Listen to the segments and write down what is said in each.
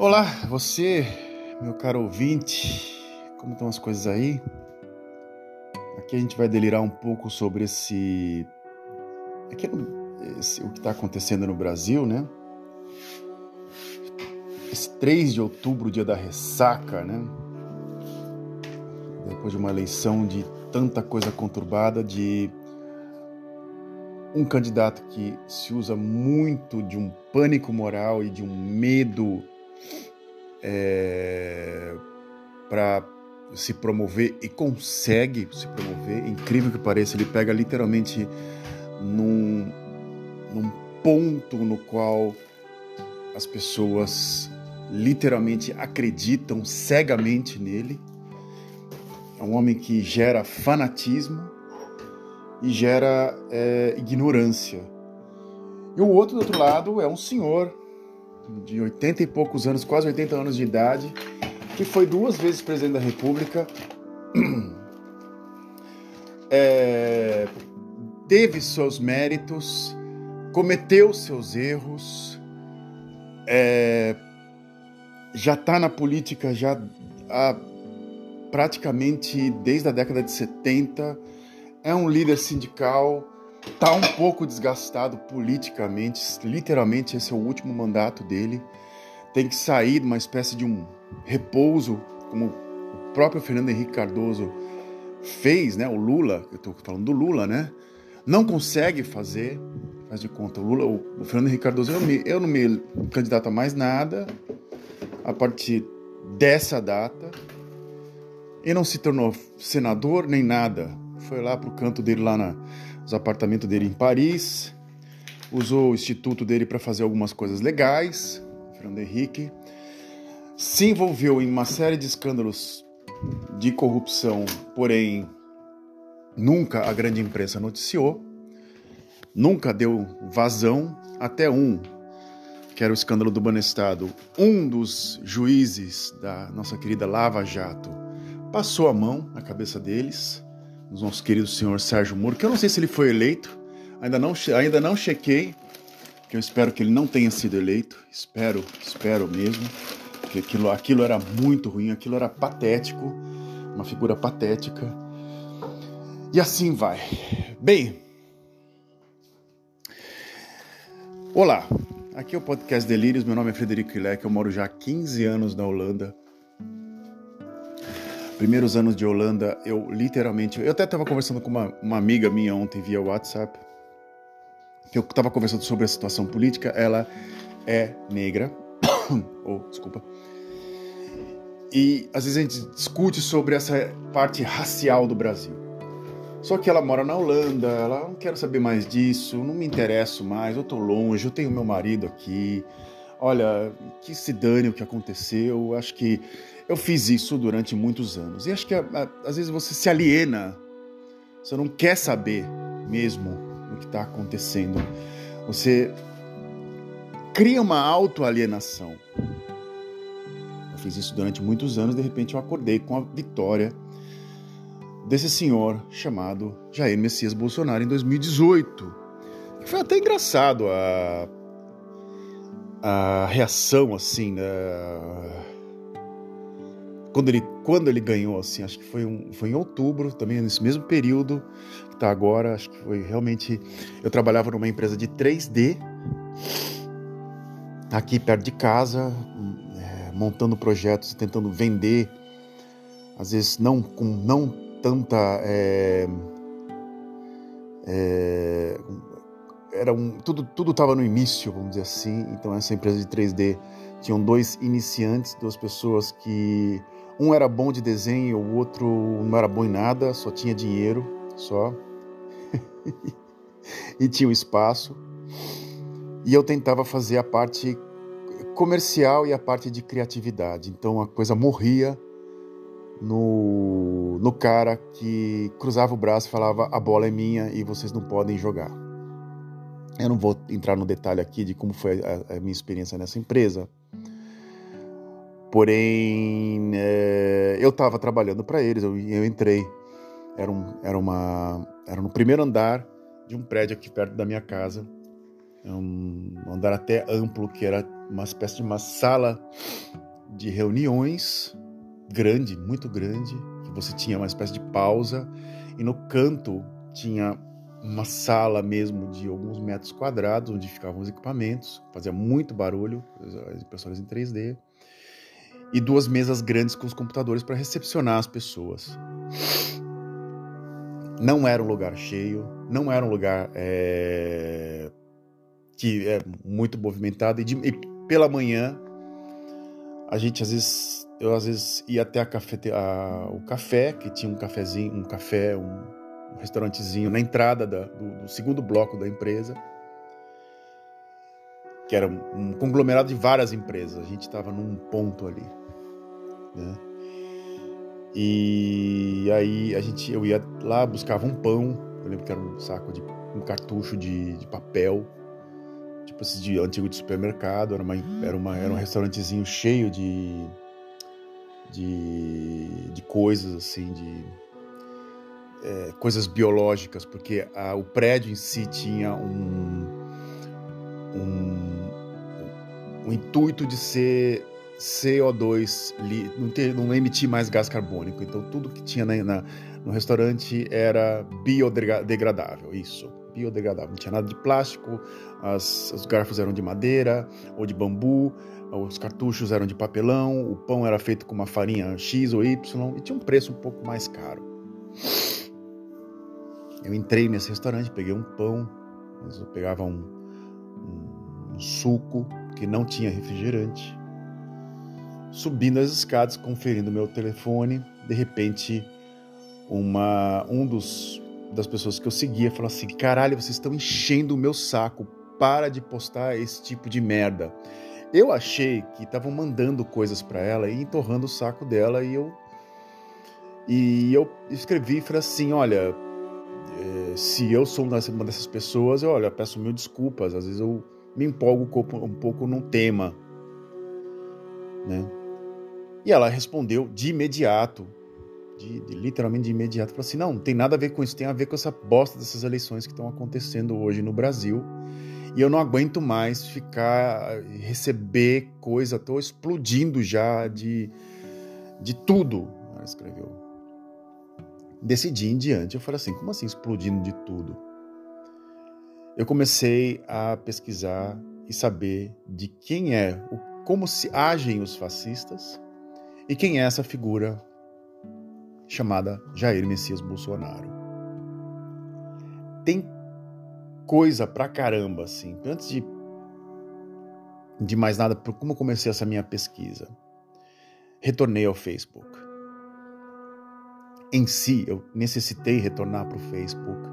Olá, você, meu caro ouvinte, como estão as coisas aí? Aqui a gente vai delirar um pouco sobre esse, esse o que está acontecendo no Brasil, né? Esse 3 de outubro, dia da ressaca, né? Depois de uma eleição de tanta coisa conturbada, de um candidato que se usa muito de um pânico moral e de um medo é, para se promover e consegue se promover, incrível que pareça, ele pega literalmente num, num ponto no qual as pessoas literalmente acreditam cegamente nele. É um homem que gera fanatismo e gera é, ignorância. E o outro do outro lado é um senhor de 80 e poucos anos, quase 80 anos de idade, que foi duas vezes presidente da República, é, teve seus méritos, cometeu seus erros, é, já está na política já há praticamente desde a década de 70, é um líder sindical, está um pouco desgastado politicamente, literalmente esse é o último mandato dele. Tem que sair de uma espécie de um repouso, como o próprio Fernando Henrique Cardoso fez, né? O Lula, eu estou falando do Lula, né? Não consegue fazer, faz de conta, o Lula, o, Fernando Henrique Cardoso, eu, me, eu não me candidato a mais nada a partir dessa data e não se tornou senador nem nada. Foi lá pro canto dele lá na os apartamentos dele em Paris, usou o instituto dele para fazer algumas coisas legais, Fernando Henrique, se envolveu em uma série de escândalos de corrupção, porém nunca a grande imprensa noticiou, nunca deu vazão, até um, que era o escândalo do Banestado, um dos juízes da nossa querida Lava Jato passou a mão na cabeça deles do nosso querido senhor Sérgio Moro, que eu não sei se ele foi eleito, ainda não, ainda não chequei, que eu espero que ele não tenha sido eleito, espero, espero mesmo, porque aquilo, aquilo era muito ruim, aquilo era patético, uma figura patética. E assim vai. Bem, olá, aqui é o podcast Delírios, meu nome é Frederico Ilek, eu moro já há 15 anos na Holanda, primeiros anos de Holanda, eu literalmente. Eu até estava conversando com uma, uma amiga minha ontem via WhatsApp, que eu estava conversando sobre a situação política. Ela é negra, ou oh, desculpa. E às vezes a gente discute sobre essa parte racial do Brasil. Só que ela mora na Holanda, ela não quero saber mais disso, não me interesso mais, eu tô longe, eu tenho meu marido aqui. Olha, que se dane o que aconteceu. Acho que eu fiz isso durante muitos anos. E acho que às vezes você se aliena, você não quer saber mesmo o que está acontecendo. Você cria uma autoalienação. Eu fiz isso durante muitos anos, de repente eu acordei com a vitória desse senhor chamado Jair Messias Bolsonaro em 2018. Foi até engraçado a, a reação assim, né? Quando ele, quando ele ganhou, assim, acho que foi, um, foi em outubro, também nesse mesmo período que está agora, acho que foi realmente. Eu trabalhava numa empresa de 3D, aqui perto de casa, é, montando projetos, tentando vender, às vezes não com não tanta. É, é, era um, tudo tudo estava no início, vamos dizer assim. Então essa empresa de 3D tinham dois iniciantes, duas pessoas que um era bom de desenho, o outro não era bom em nada, só tinha dinheiro, só. e tinha um espaço. E eu tentava fazer a parte comercial e a parte de criatividade. Então a coisa morria no, no cara que cruzava o braço e falava: a bola é minha e vocês não podem jogar. Eu não vou entrar no detalhe aqui de como foi a, a minha experiência nessa empresa, Porém, é, eu estava trabalhando para eles, eu, eu entrei. Era, um, era, uma, era no primeiro andar de um prédio aqui perto da minha casa. um andar até amplo, que era uma espécie de uma sala de reuniões grande, muito grande, que você tinha uma espécie de pausa, e no canto tinha uma sala mesmo de alguns metros quadrados, onde ficavam os equipamentos, fazia muito barulho, as impressoras em 3D, e duas mesas grandes com os computadores para recepcionar as pessoas. Não era um lugar cheio, não era um lugar é, que é muito movimentado, e, de, e pela manhã a gente às vezes eu às vezes ia até a cafete, a, o café que tinha um cafezinho um café um, um restaurantezinho na entrada da, do, do, segundo bloco da empresa que era um conglomerado de várias empresas a gente estava num ponto ali né? e aí a gente eu ia lá buscava um pão eu lembro que era um saco de um cartucho de, de papel tipo esse de antigo de supermercado, era, uma, era, uma, era um restaurantezinho cheio de, de, de coisas assim, de é, coisas biológicas, porque a, o prédio em si tinha um, um, um intuito de ser CO2, não, ter, não emitir mais gás carbônico. Então tudo que tinha na, na, no restaurante era biodegradável, isso biodegradável. Não tinha nada de plástico, as, os garfos eram de madeira ou de bambu, os cartuchos eram de papelão, o pão era feito com uma farinha X ou Y e tinha um preço um pouco mais caro. Eu entrei nesse restaurante, peguei um pão, eu pegava um, um, um suco que não tinha refrigerante. Subindo as escadas, conferindo meu telefone, de repente uma, um dos das pessoas que eu seguia falou assim: caralho, vocês estão enchendo o meu saco, para de postar esse tipo de merda. Eu achei que estavam mandando coisas para ela e entorrando o saco dela e eu e eu escrevi e falei assim, olha, é, se eu sou uma dessas pessoas, eu olha, peço mil desculpas, às vezes eu me empolgo um pouco num tema, né? E ela respondeu de imediato, de, de, literalmente de imediato, falou assim: não, não tem nada a ver com isso, tem a ver com essa bosta dessas eleições que estão acontecendo hoje no Brasil. E eu não aguento mais ficar, receber coisa, estou explodindo já de, de tudo. Ela escreveu. Decidi em diante, eu falei assim: como assim explodindo de tudo? Eu comecei a pesquisar e saber de quem é, como se agem os fascistas e quem é essa figura chamada Jair Messias Bolsonaro. Tem coisa pra caramba, assim. Antes de, de mais nada, como eu comecei essa minha pesquisa? Retornei ao Facebook. Em si, eu necessitei retornar para o Facebook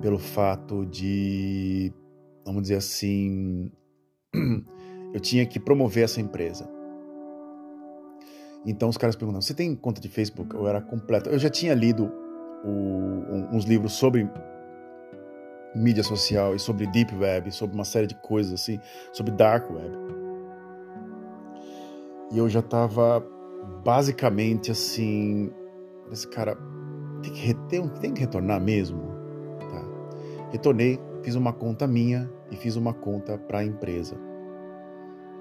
pelo fato de, vamos dizer assim, eu tinha que promover essa empresa. Então os caras perguntam: você tem conta de Facebook? Eu era completo. Eu já tinha lido o, uns livros sobre mídia social e sobre deep web, sobre uma série de coisas assim, sobre dark web. E eu já estava basicamente assim, esse cara tem que, tem, tem que retornar mesmo, tá? Retornei, fiz uma conta minha e fiz uma conta para a empresa,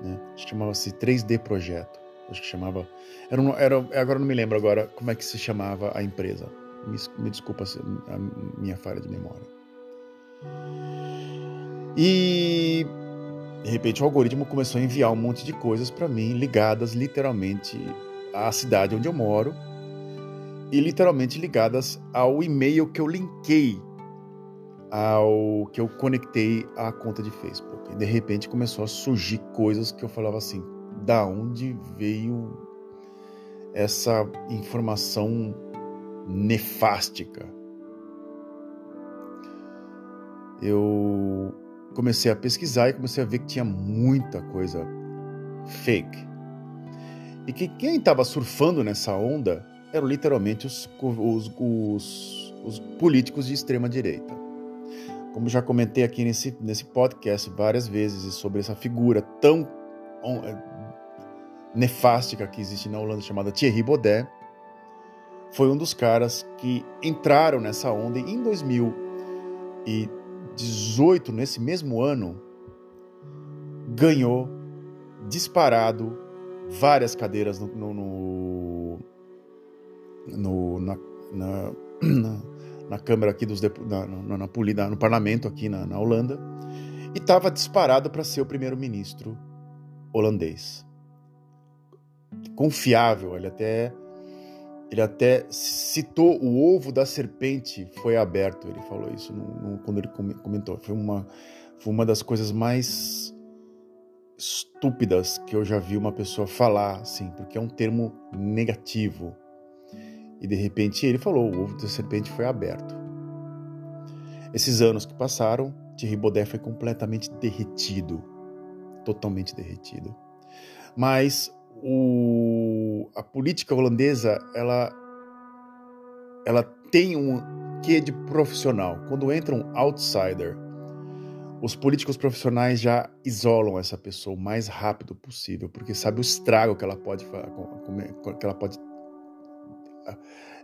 né? Chamava-se 3D Projeto acho que chamava. Era, era, agora não me lembro agora como é que se chamava a empresa. Me, me desculpa a minha falha de memória. E de repente o algoritmo começou a enviar um monte de coisas para mim ligadas literalmente à cidade onde eu moro e literalmente ligadas ao e-mail que eu linkei ao que eu conectei à conta de Facebook. E de repente começou a surgir coisas que eu falava assim: da onde veio essa informação nefástica. Eu comecei a pesquisar e comecei a ver que tinha muita coisa fake. E que quem estava surfando nessa onda eram literalmente os, os, os, os políticos de extrema direita. Como já comentei aqui nesse, nesse podcast várias vezes sobre essa figura tão nefástica que existe na Holanda chamada Thierry Baudet, foi um dos caras que entraram nessa onda em 2019 2018, nesse mesmo ano, ganhou disparado várias cadeiras no, no, no na, na, na, na, Câmara aqui dos na, na, no parlamento aqui na, na Holanda e estava disparado para ser o primeiro-ministro holandês. Confiável, ele até ele até citou o ovo da serpente foi aberto. Ele falou isso no, no, quando ele comentou. Foi uma, foi uma das coisas mais estúpidas que eu já vi uma pessoa falar, assim, porque é um termo negativo. E de repente ele falou: o ovo da serpente foi aberto. Esses anos que passaram, Thierry Baudet foi completamente derretido totalmente derretido. Mas o, a política holandesa, ela, ela tem um quê de profissional. Quando entra um outsider, os políticos profissionais já isolam essa pessoa o mais rápido possível, porque sabe o estrago que ela pode, que ela pode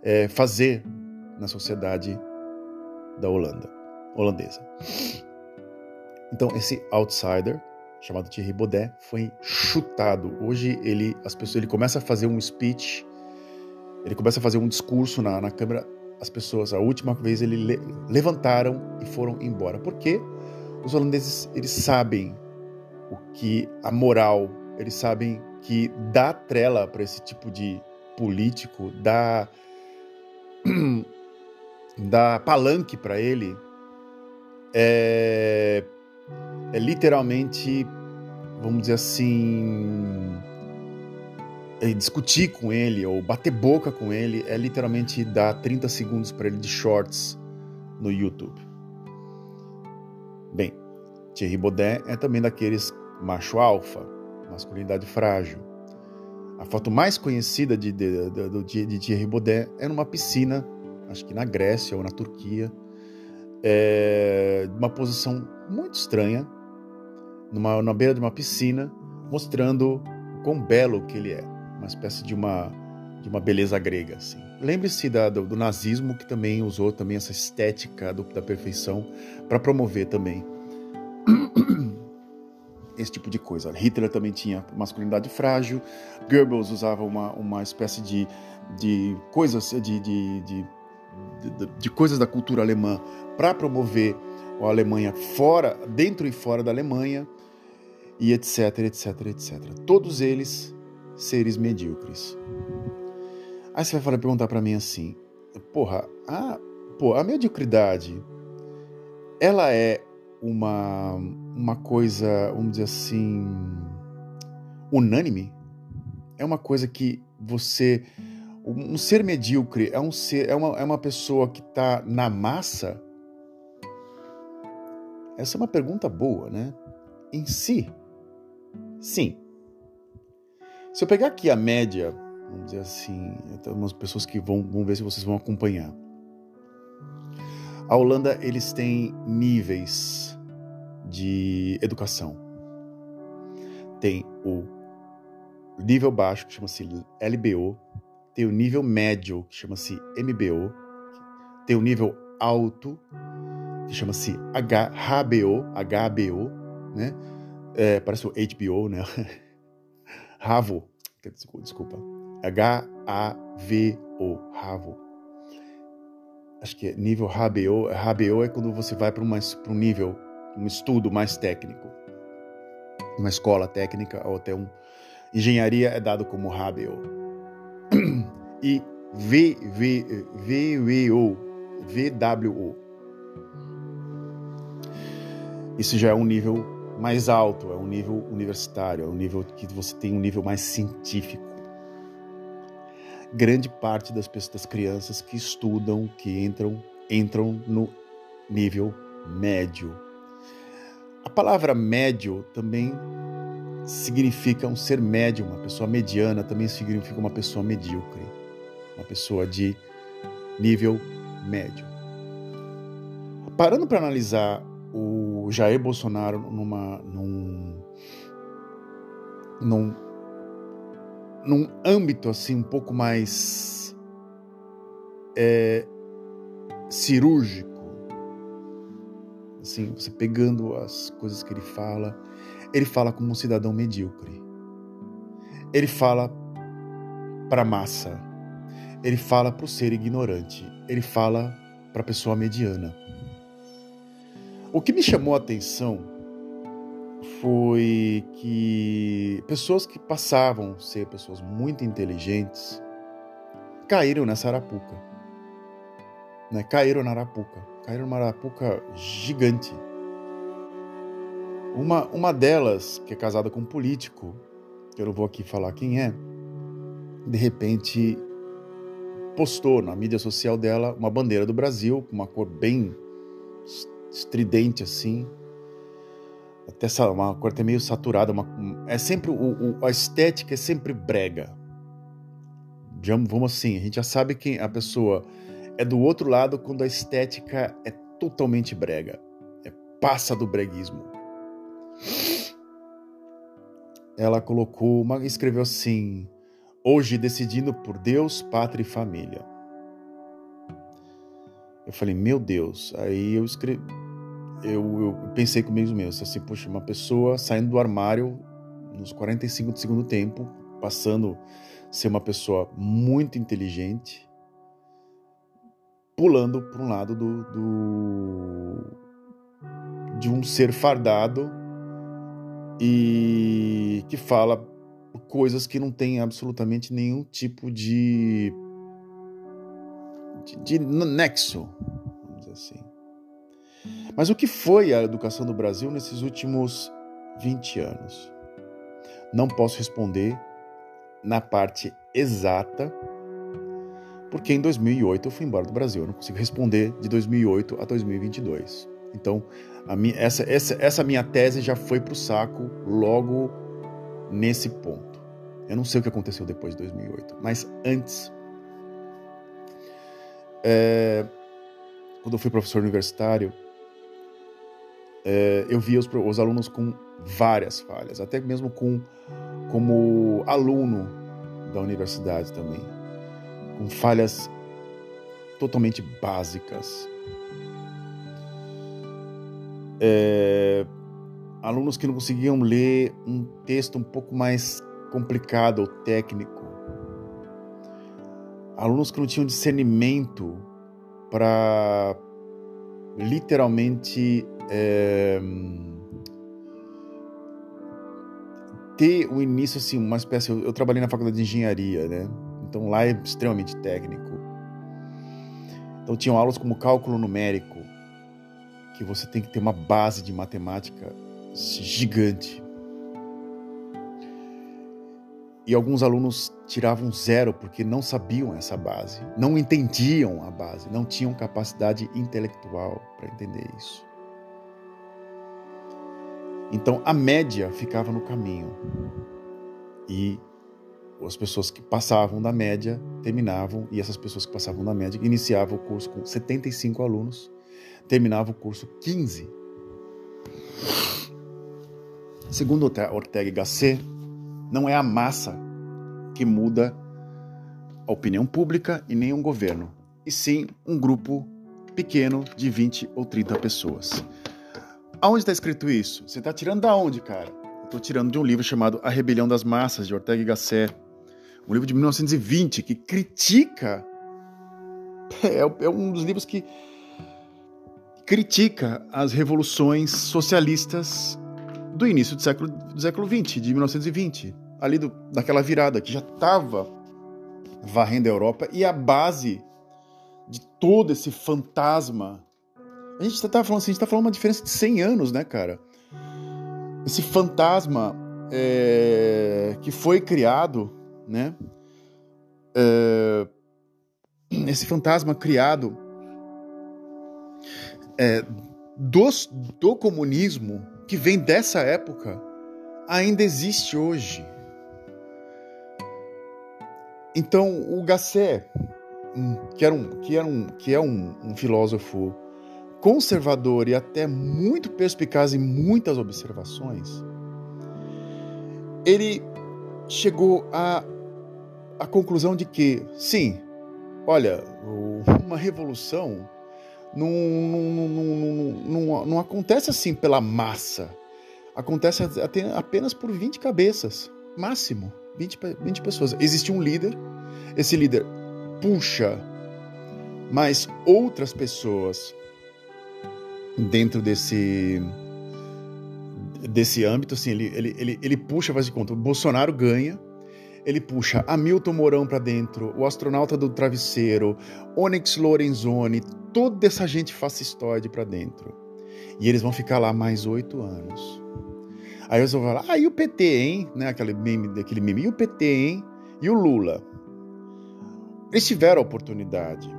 é, fazer na sociedade da Holanda, holandesa. Então, esse outsider chamado Thierry Baudet, foi chutado. Hoje ele, as pessoas, ele começa a fazer um speech, ele começa a fazer um discurso na, na câmera. As pessoas, a última vez, ele le, levantaram e foram embora. Porque os holandeses, eles sabem o que a moral, eles sabem que dá trela para esse tipo de político, dá dá palanque para ele, é, é literalmente, vamos dizer assim, é discutir com ele ou bater boca com ele é literalmente dar 30 segundos para ele de shorts no YouTube. Bem, Thierry Baudet é também daqueles macho alfa, masculinidade frágil. A foto mais conhecida de, de, de, de Thierry Baudet é numa piscina, acho que na Grécia ou na Turquia, é, uma posição muito estranha, numa, na beira de uma piscina, mostrando o quão belo que ele é, uma espécie de uma de uma beleza grega, assim. Lembre-se do, do, nazismo que também usou também essa estética do, da perfeição para promover também esse tipo de coisa. Hitler também tinha masculinidade frágil, Goebbels usava uma, uma espécie de, de coisas de, de, de, de, de coisas da cultura alemã para promover a Alemanha fora, dentro e fora da Alemanha, e etc, etc, etc. Todos eles seres medíocres. Aí você vai falar, perguntar para mim assim, porra, a, pô, a mediocridade, ela é uma, uma coisa, vamos dizer assim, unânime? É uma coisa que você, um ser medíocre é um ser, é uma, é uma pessoa que está na massa essa é uma pergunta boa, né? Em si, sim. Se eu pegar aqui a média, vamos dizer assim, umas pessoas que vão, vão ver se vocês vão acompanhar. A Holanda, eles têm níveis de educação. Tem o nível baixo, que chama-se LBO, tem o nível médio, que chama-se MBO, tem o nível alto, que chama-se HBO, HBO, né? É, parece o HBO, né? Ravo, desculpa. H-A-V-O, Ravo. Acho que é nível HBO. HBO é quando você vai para um nível, um estudo mais técnico. Uma escola técnica ou até um. Engenharia é dado como HBO. E VVO, VWO isso já é um nível mais alto, é um nível universitário, é um nível que você tem um nível mais científico. Grande parte das pessoas, das crianças que estudam, que entram, entram no nível médio. A palavra médio também significa um ser médio, uma pessoa mediana também significa uma pessoa medíocre, uma pessoa de nível médio. Parando para analisar o Jair Bolsonaro numa, num, num, num âmbito assim um pouco mais é, cirúrgico, assim, você pegando as coisas que ele fala, ele fala como um cidadão medíocre. Ele fala para massa. Ele fala para o ser ignorante. Ele fala para a pessoa mediana. O que me chamou a atenção foi que pessoas que passavam ser pessoas muito inteligentes caíram nessa arapuca. Né? Caíram na arapuca. Caíram numa arapuca gigante. Uma, uma delas, que é casada com um político, que eu não vou aqui falar quem é, de repente postou na mídia social dela uma bandeira do Brasil, com uma cor bem estridente assim. Até uma cor até meio saturada. Uma, é sempre o, o, a estética é sempre brega. Já, vamos assim, a gente já sabe quem a pessoa é do outro lado quando a estética é totalmente brega. É, passa do breguismo. Ela colocou, uma, escreveu assim: Hoje decidindo por Deus, pátria e família. Eu falei, meu Deus. Aí eu escrevi. Eu, eu pensei comigo mesmo, assim, poxa, uma pessoa saindo do armário nos 45 do segundo tempo, passando a ser uma pessoa muito inteligente, pulando para um lado do, do, de um ser fardado e que fala coisas que não têm absolutamente nenhum tipo de, de, de nexo, vamos dizer assim. Mas o que foi a educação do Brasil nesses últimos 20 anos? Não posso responder na parte exata, porque em 2008 eu fui embora do Brasil. Eu não consigo responder de 2008 a 2022. Então, minha, essa, essa, essa minha tese já foi para o saco logo nesse ponto. Eu não sei o que aconteceu depois de 2008, mas antes, é, quando eu fui professor universitário, é, eu via os, os, alunos com várias falhas, até mesmo com como aluno da universidade também, com falhas totalmente básicas. É, alunos que não conseguiam ler um texto um pouco mais complicado ou técnico, alunos que não tinham discernimento para literalmente é, ter o início assim, uma espécie. Eu, eu trabalhei na faculdade de engenharia, né? Então lá é extremamente técnico. Então tinham aulas como cálculo numérico, que você tem que ter uma base de matemática gigante. E alguns alunos tiravam zero porque não sabiam essa base, não entendiam a base, não tinham capacidade intelectual para entender isso. Então a média ficava no caminho. E as pessoas que passavam da média terminavam, e essas pessoas que passavam da média iniciavam o curso com 75 alunos, terminavam o curso 15 Segundo Ortega y Gasset, não é a massa que muda a opinião pública e nem um governo, e sim um grupo pequeno de 20 ou 30 pessoas. Aonde está escrito isso? Você está tirando da onde, cara? Estou tirando de um livro chamado A Rebelião das Massas, de Ortega y Gasset. Um livro de 1920 que critica. É, é um dos livros que critica as revoluções socialistas do início do século, do século 20, de 1920, ali do, daquela virada que já estava varrendo a Europa e a base de todo esse fantasma. A gente está falando assim, a gente tá falando uma diferença de 100 anos, né, cara? Esse fantasma é, que foi criado, né? É, esse fantasma criado é, dos, do comunismo que vem dessa época ainda existe hoje. Então, o Gasset, hum, que, era um, que, era um, que é um, um filósofo conservador e até muito perspicaz em muitas observações, ele chegou à, à conclusão de que, sim, olha, uma revolução não, não, não, não, acontece assim pela massa. Acontece apenas por 20 cabeças, máximo, 20, 20 pessoas. Existe um líder, esse líder puxa mais outras pessoas dentro desse desse âmbito, assim, ele, ele, ele, ele puxa, faz de conta, o Bolsonaro ganha, ele puxa Hamilton Mourão para dentro, o astronauta do travesseiro, Onyx Lorenzoni, toda essa gente fascistoide para dentro. E eles vão ficar lá mais oito anos. Aí eles vão falar, ah, e o PT, hein? Né, aquele, meme, aquele meme, e o PT, hein? E o Lula? Eles tiveram a oportunidade.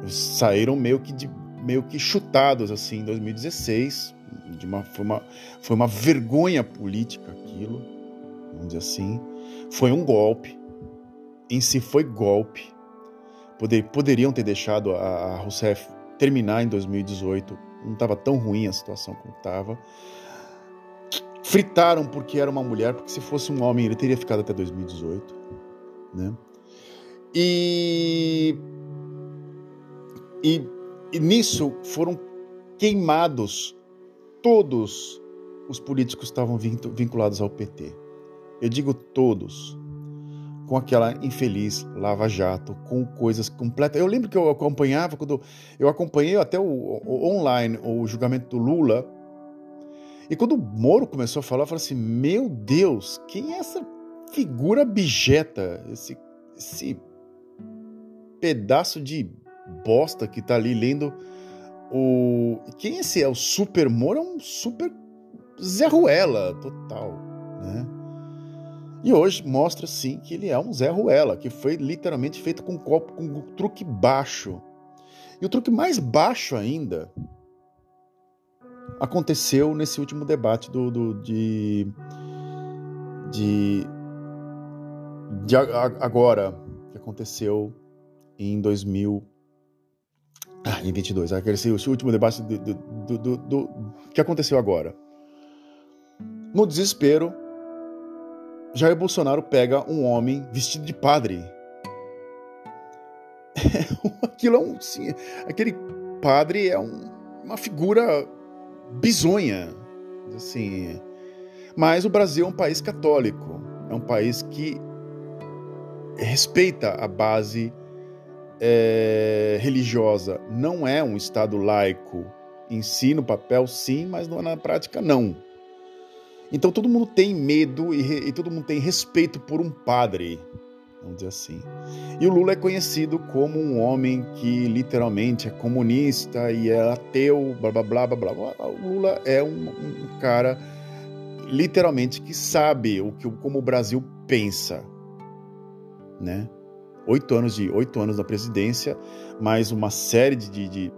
Eles saíram meio que, de, meio que chutados assim em 2016. De uma, foi, uma, foi uma vergonha política aquilo, vamos dizer assim. Foi um golpe. Em si foi golpe. Poder, poderiam ter deixado a, a Rousseff terminar em 2018. Não estava tão ruim a situação como estava. Fritaram porque era uma mulher, porque se fosse um homem ele teria ficado até 2018. Né? E, e, e nisso foram queimados todos os políticos que estavam vinculados ao PT. Eu digo todos, com aquela infeliz Lava Jato, com coisas completas. Eu lembro que eu acompanhava, quando eu acompanhei até o, o online o julgamento do Lula, e quando o Moro começou a falar, eu falei assim: Meu Deus, quem é essa figura abjeta, esse, esse pedaço de bosta que tá ali lendo o. Quem esse é? O Super Moro é um super Zé Ruela total, né? E hoje mostra sim que ele é um Zé Ruela, que foi literalmente feito com um copo com um truque baixo. E o truque mais baixo ainda aconteceu nesse último debate do, do de, de, de agora que aconteceu em 2000 ah, em 22 aquele último debate do, do, do, do que aconteceu agora no desespero Jair Bolsonaro pega um homem vestido de padre. Aquilo é um. Sim, aquele padre é um, uma figura bizonha. Assim. Mas o Brasil é um país católico. É um país que respeita a base é, religiosa. Não é um Estado laico. Ensina o papel, sim, mas na prática, não. Então todo mundo tem medo e, e, todo mundo tem respeito por um padre, vamos dizer assim. E o Lula é conhecido como um homem que literalmente é comunista e é ateu, blá blá blá blá blá. O Lula é um, um cara literalmente que sabe o que como o Brasil pensa, né? Oito anos de oito anos da presidência, mais uma série de, de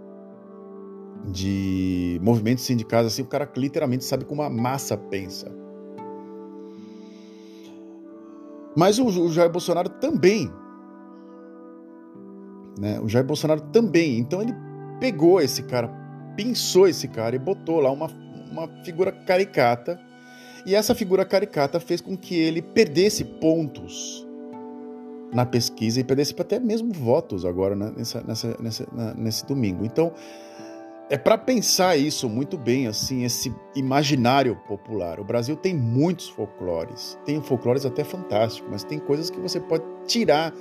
de movimentos sindicais, assim, o cara literalmente sabe como a massa pensa. Mas o, o Jair Bolsonaro também. Né? O Jair Bolsonaro também. Então ele pegou esse cara, pensou esse cara e botou lá uma, uma figura caricata. E essa figura caricata fez com que ele perdesse pontos na pesquisa e perdesse até mesmo votos agora né? nessa, nessa, nessa, nesse domingo. Então, é para pensar isso muito bem, assim, esse imaginário popular. O Brasil tem muitos folclores, tem folclores até fantásticos, mas tem coisas que você pode tirar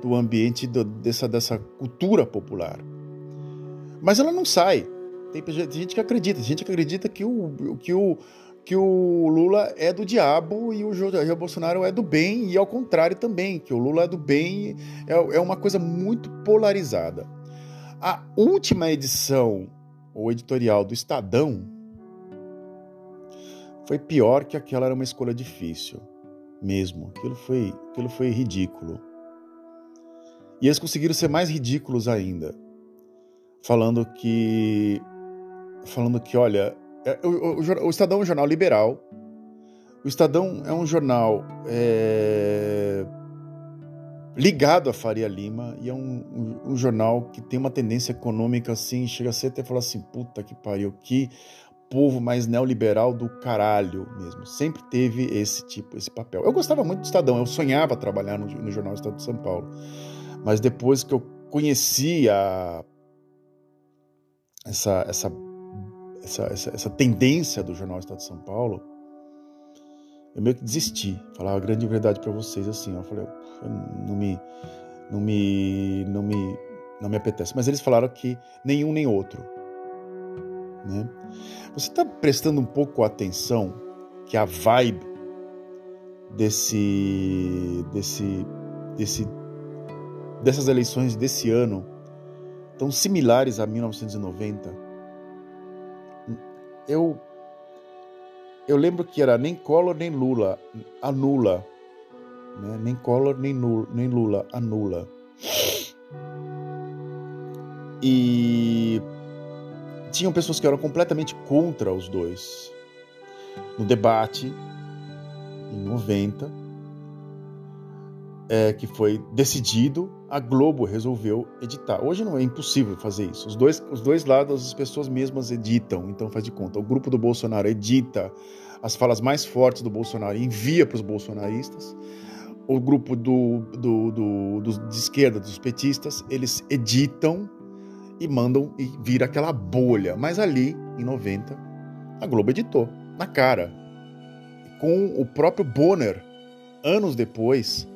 do ambiente do, dessa, dessa cultura popular. Mas ela não sai. Tem gente que acredita, gente que acredita que o, que o, que o Lula é do diabo e o Jair Bolsonaro é do bem, e ao contrário também, que o Lula é do bem, é, é uma coisa muito polarizada. A última edição o editorial do Estadão foi pior que aquela era uma escolha difícil, mesmo. Aquilo foi, aquilo foi ridículo. E eles conseguiram ser mais ridículos ainda, falando que, falando que, olha, é, o, o, o Estadão é um jornal liberal. O Estadão é um jornal é, ligado a Faria Lima e é um, um, um, jornal que tem uma tendência econômica assim, chega a ser até falar assim, puta que pariu, que povo mais neoliberal do caralho mesmo. Sempre teve esse tipo, esse papel. Eu gostava muito do Estadão, eu sonhava trabalhar no, no jornal Estado de São Paulo. Mas depois que eu conheci a, essa, essa, essa, essa, essa tendência do jornal Estado de São Paulo, eu meio que desisti. Falar a grande verdade para vocês assim, eu falei, não me, não me, não me, não me apetece. Mas eles falaram que nenhum nem outro. Né? Você está prestando um pouco atenção que a vibe desse, desse, desse, dessas eleições desse ano tão similares a 1990. Eu eu lembro que era nem Collor nem Lula, anula, né? nem Collor nem, nem Lula, anula. E tinham pessoas que eram completamente contra os dois. No debate, em 90, é, que foi decidido, a Globo resolveu editar. Hoje não é impossível fazer isso. Os dois, os dois lados, as pessoas mesmas editam, então faz de conta. O grupo do Bolsonaro edita as falas mais fortes do Bolsonaro e envia para os bolsonaristas. O grupo do, do, do, do, de esquerda, dos petistas, eles editam e mandam e vira aquela bolha. Mas ali, em 90, a Globo editou, na cara. Com o próprio Bonner, anos depois,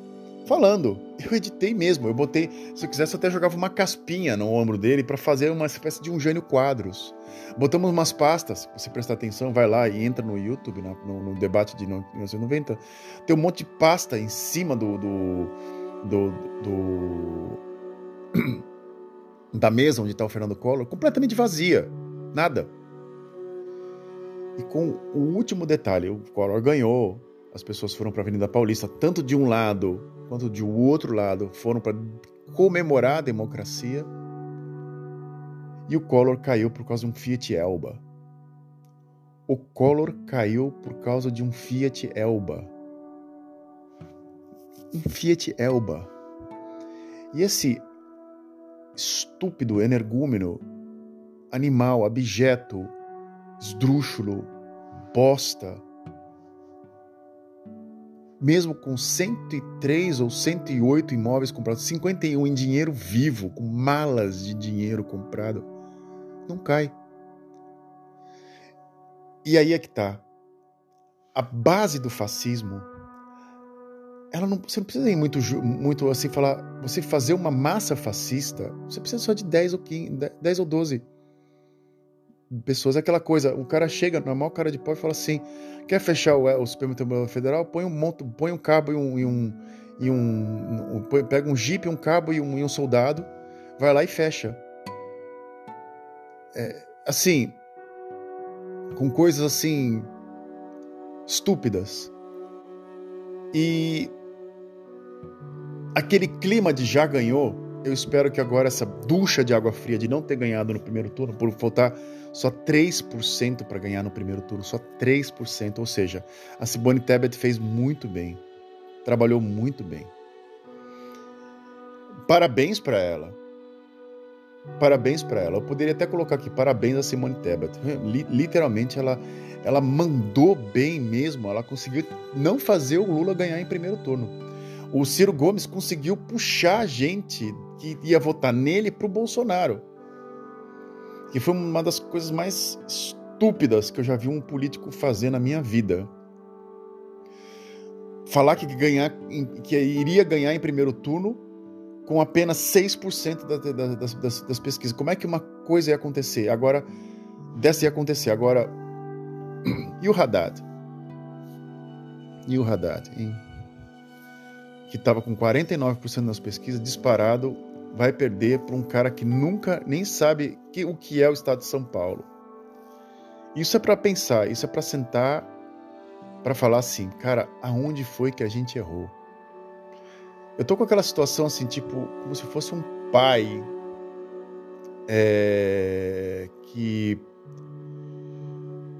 falando. Eu editei mesmo, eu botei, se eu quisesse, eu até jogava uma caspinha no ombro dele para fazer uma espécie de um Jânio Quadros. Botamos umas pastas, se prestar atenção, vai lá e entra no YouTube, no, no debate de 1990, tem um monte de pasta em cima do, do, do, do da mesa onde está o Fernando Collor, completamente vazia, nada. E com o último detalhe, o Collor ganhou, as pessoas foram para a Avenida Paulista, tanto de um lado quanto de outro lado, foram para comemorar a democracia. E o Collor caiu por causa de um Fiat Elba. O Collor caiu por causa de um Fiat Elba. Um Fiat Elba. E esse estúpido, energúmeno, animal, abjeto, esdrúxulo, bosta, mesmo com 103 ou 108 imóveis comprados, 51 em dinheiro vivo, com malas de dinheiro comprado, não cai. E aí é que tá. A base do fascismo ela não, você não precisa ir muito, muito assim falar, você fazer uma massa fascista, você precisa só de 10 ou 15, 10 ou 12 pessoas. É aquela coisa, o cara chega, normal cara de pau e fala assim: quer fechar o, o Supremo Tribunal Federal? Põe um monto, põe um cabo e um, e um, e um, um pega um jipe, um cabo e um, e um soldado, vai lá e fecha. É, assim, com coisas assim estúpidas. E aquele clima de já ganhou, eu espero que agora essa ducha de água fria de não ter ganhado no primeiro turno, por faltar só 3% para ganhar no primeiro turno, só 3%, ou seja, a Simone Tebet fez muito bem, trabalhou muito bem. Parabéns para ela. Parabéns para ela. Eu poderia até colocar aqui parabéns a Simone Tebet. Literalmente ela ela mandou bem mesmo, ela conseguiu não fazer o Lula ganhar em primeiro turno o Ciro Gomes conseguiu puxar a gente que ia votar nele para o Bolsonaro. Que foi uma das coisas mais estúpidas que eu já vi um político fazer na minha vida. Falar que, ganhar, que iria ganhar em primeiro turno com apenas 6% das, das, das pesquisas. Como é que uma coisa ia acontecer? Agora, dessa ia acontecer. Agora, e o Haddad? E o Haddad, hein? que estava com 49% nas pesquisas, disparado, vai perder para um cara que nunca nem sabe que, o que é o estado de São Paulo. Isso é para pensar, isso é para sentar, para falar assim, cara, aonde foi que a gente errou? Eu tô com aquela situação assim, tipo, como se fosse um pai é, que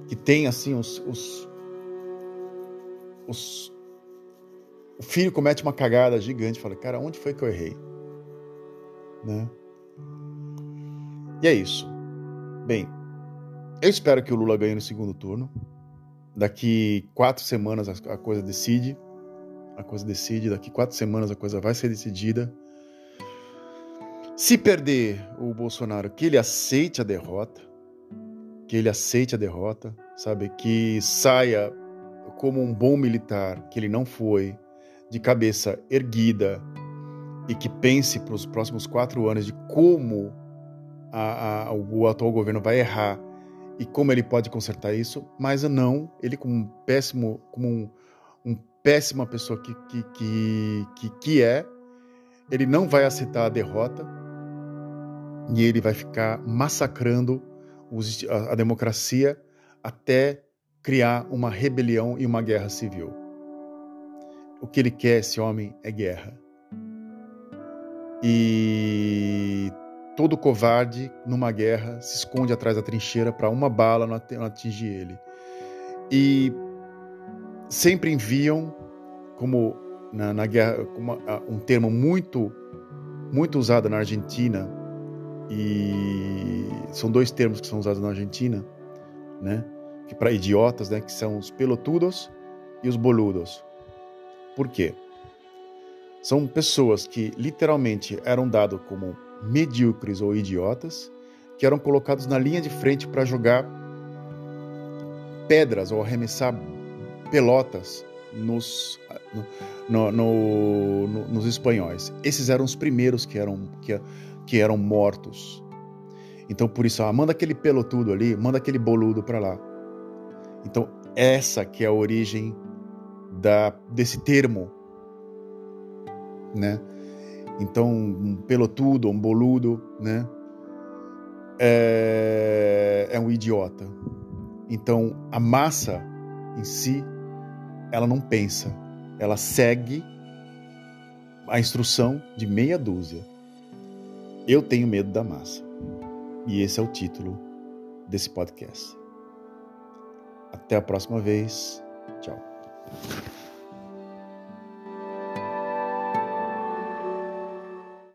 que tem assim os, os, os o filho comete uma cagada gigante, fala, cara, onde foi que eu errei? Né? E é isso. Bem, eu espero que o Lula ganhe no segundo turno. Daqui quatro semanas a coisa decide. A coisa decide. Daqui quatro semanas a coisa vai ser decidida. Se perder o Bolsonaro, que ele aceite a derrota. que ele aceite a derrota, sabe? Que saia como um bom militar, que ele não foi, de cabeça erguida e que pense para os próximos quatro anos de como a, a, o atual governo vai errar e como ele pode consertar isso, mas não, ele como um péssimo, como um, um péssima pessoa que, que, que, que, que é, ele não vai aceitar a derrota e ele vai ficar massacrando os, a, a democracia até criar uma rebelião e uma guerra civil. O que ele quer, esse homem, é guerra. E todo covarde numa guerra se esconde atrás da trincheira para uma bala não atingir ele. E sempre enviam, como na, na guerra, como um termo muito, muito usado na Argentina, e são dois termos que são usados na Argentina, né? Que para idiotas, né? Que são os pelotudos e os boludos. Por quê? São pessoas que literalmente eram dados como medíocres ou idiotas, que eram colocados na linha de frente para jogar pedras ou arremessar pelotas nos, no, no, no, nos espanhóis. Esses eram os primeiros que eram, que, que eram mortos. Então, por isso, ah, manda aquele pelotudo ali, manda aquele boludo para lá. Então, essa que é a origem da, desse termo, né? Então, um pelotudo, um boludo, né? É, é um idiota. Então, a massa em si, ela não pensa, ela segue a instrução de meia dúzia. Eu tenho medo da massa. E esse é o título desse podcast. Até a próxima vez. Tchau.